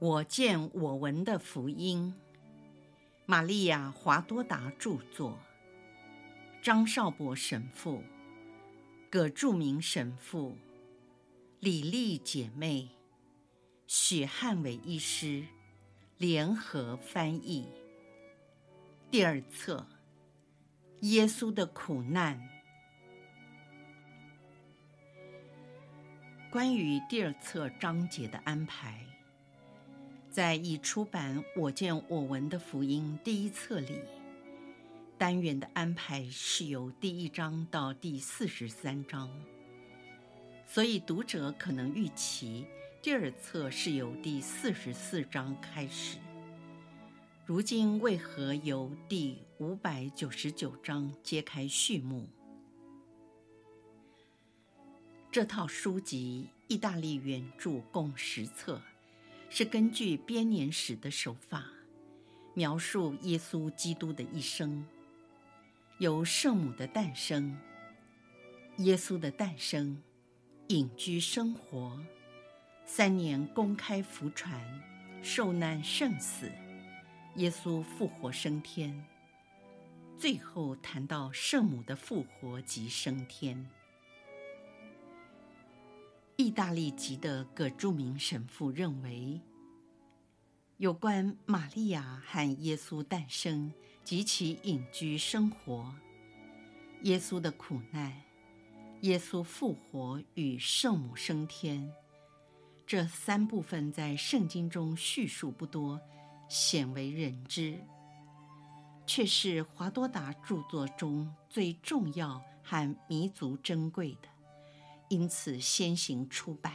我见我闻的福音，玛利亚·华多达著作，张少博神父、葛著名神父、李丽姐妹、许汉伟医师。联合翻译。第二册：耶稣的苦难。关于第二册章节的安排。在已出版《我见我闻的福音》第一册里，单元的安排是由第一章到第四十三章，所以读者可能预期第二册是由第四十四章开始。如今为何由第五百九十九章揭开序幕？这套书籍意大利原著共十册。是根据编年史的手法，描述耶稣基督的一生，由圣母的诞生、耶稣的诞生、隐居生活、三年公开福传、受难圣死、耶稣复活升天，最后谈到圣母的复活及升天。意大利籍的葛著名神父认为，有关玛利亚和耶稣诞生及其隐居生活、耶稣的苦难、耶稣复活与圣母升天这三部分，在圣经中叙述不多，鲜为人知，却是华多达著作中最重要和弥足珍贵的。因此，先行出版。